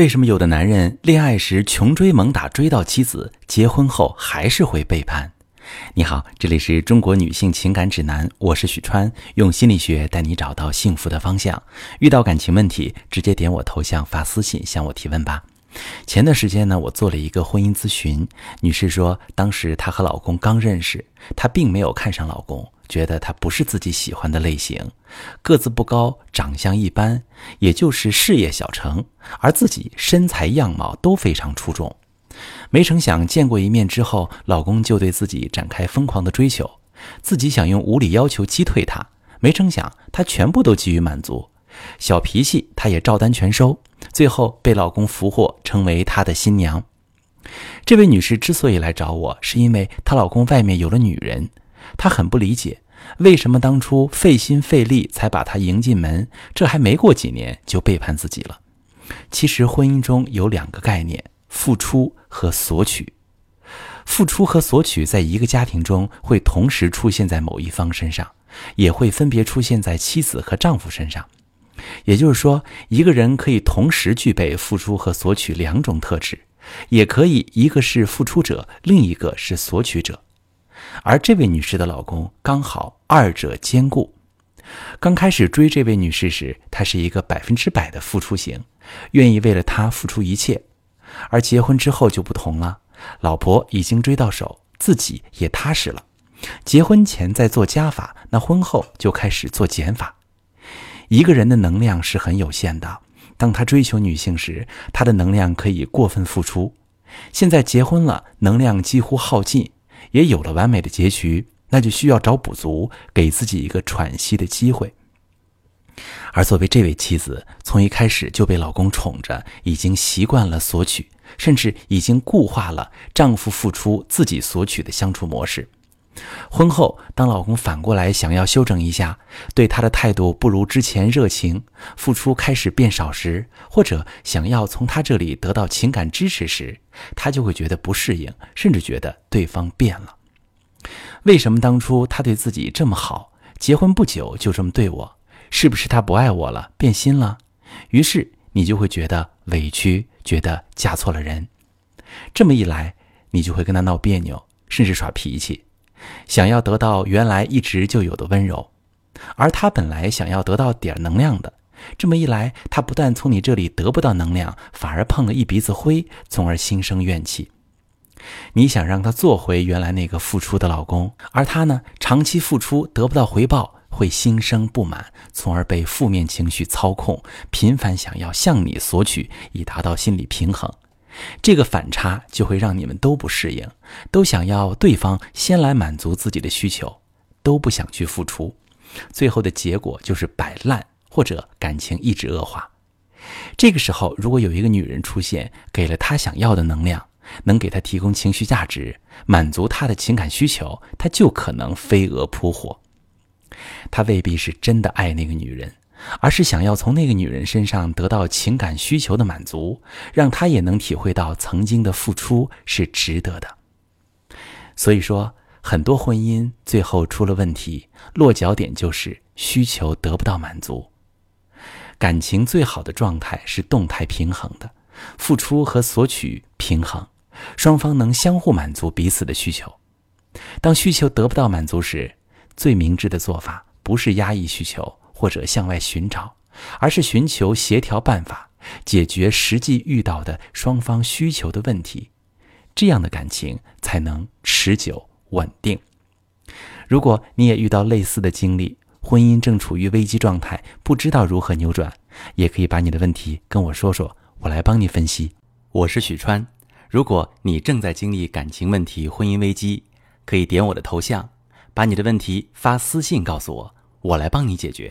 为什么有的男人恋爱时穷追猛打追到妻子，结婚后还是会背叛？你好，这里是中国女性情感指南，我是许川，用心理学带你找到幸福的方向。遇到感情问题，直接点我头像发私信向我提问吧。前段时间呢，我做了一个婚姻咨询，女士说，当时她和老公刚认识，她并没有看上老公。觉得他不是自己喜欢的类型，个子不高，长相一般，也就是事业小成，而自己身材样貌都非常出众。没成想见过一面之后，老公就对自己展开疯狂的追求，自己想用无理要求击退他，没成想他全部都给予满足，小脾气他也照单全收，最后被老公俘获，成为他的新娘。这位女士之所以来找我，是因为她老公外面有了女人。他很不理解，为什么当初费心费力才把她迎进门，这还没过几年就背叛自己了。其实婚姻中有两个概念：付出和索取。付出和索取在一个家庭中会同时出现在某一方身上，也会分别出现在妻子和丈夫身上。也就是说，一个人可以同时具备付出和索取两种特质，也可以一个是付出者，另一个是索取者。而这位女士的老公刚好二者兼顾。刚开始追这位女士时，他是一个百分之百的付出型，愿意为了她付出一切。而结婚之后就不同了，老婆已经追到手，自己也踏实了。结婚前在做加法，那婚后就开始做减法。一个人的能量是很有限的，当他追求女性时，他的能量可以过分付出。现在结婚了，能量几乎耗尽。也有了完美的结局，那就需要找补足，给自己一个喘息的机会。而作为这位妻子，从一开始就被老公宠着，已经习惯了索取，甚至已经固化了丈夫付出自己索取的相处模式。婚后，当老公反过来想要修整一下，对她的态度不如之前热情，付出开始变少时，或者想要从他这里得到情感支持时，她就会觉得不适应，甚至觉得对方变了。为什么当初他对自己这么好，结婚不久就这么对我？是不是他不爱我了，变心了？于是你就会觉得委屈，觉得嫁错了人。这么一来，你就会跟他闹别扭，甚至耍脾气。想要得到原来一直就有的温柔，而他本来想要得到点能量的，这么一来，他不但从你这里得不到能量，反而碰了一鼻子灰，从而心生怨气。你想让他做回原来那个付出的老公，而他呢，长期付出得不到回报，会心生不满，从而被负面情绪操控，频繁想要向你索取，以达到心理平衡。这个反差就会让你们都不适应，都想要对方先来满足自己的需求，都不想去付出，最后的结果就是摆烂或者感情一直恶化。这个时候，如果有一个女人出现，给了他想要的能量，能给他提供情绪价值，满足他的情感需求，他就可能飞蛾扑火。他未必是真的爱那个女人。而是想要从那个女人身上得到情感需求的满足，让她也能体会到曾经的付出是值得的。所以说，很多婚姻最后出了问题，落脚点就是需求得不到满足。感情最好的状态是动态平衡的，付出和索取平衡，双方能相互满足彼此的需求。当需求得不到满足时，最明智的做法不是压抑需求。或者向外寻找，而是寻求协调办法，解决实际遇到的双方需求的问题，这样的感情才能持久稳定。如果你也遇到类似的经历，婚姻正处于危机状态，不知道如何扭转，也可以把你的问题跟我说说，我来帮你分析。我是许川，如果你正在经历感情问题、婚姻危机，可以点我的头像，把你的问题发私信告诉我，我来帮你解决。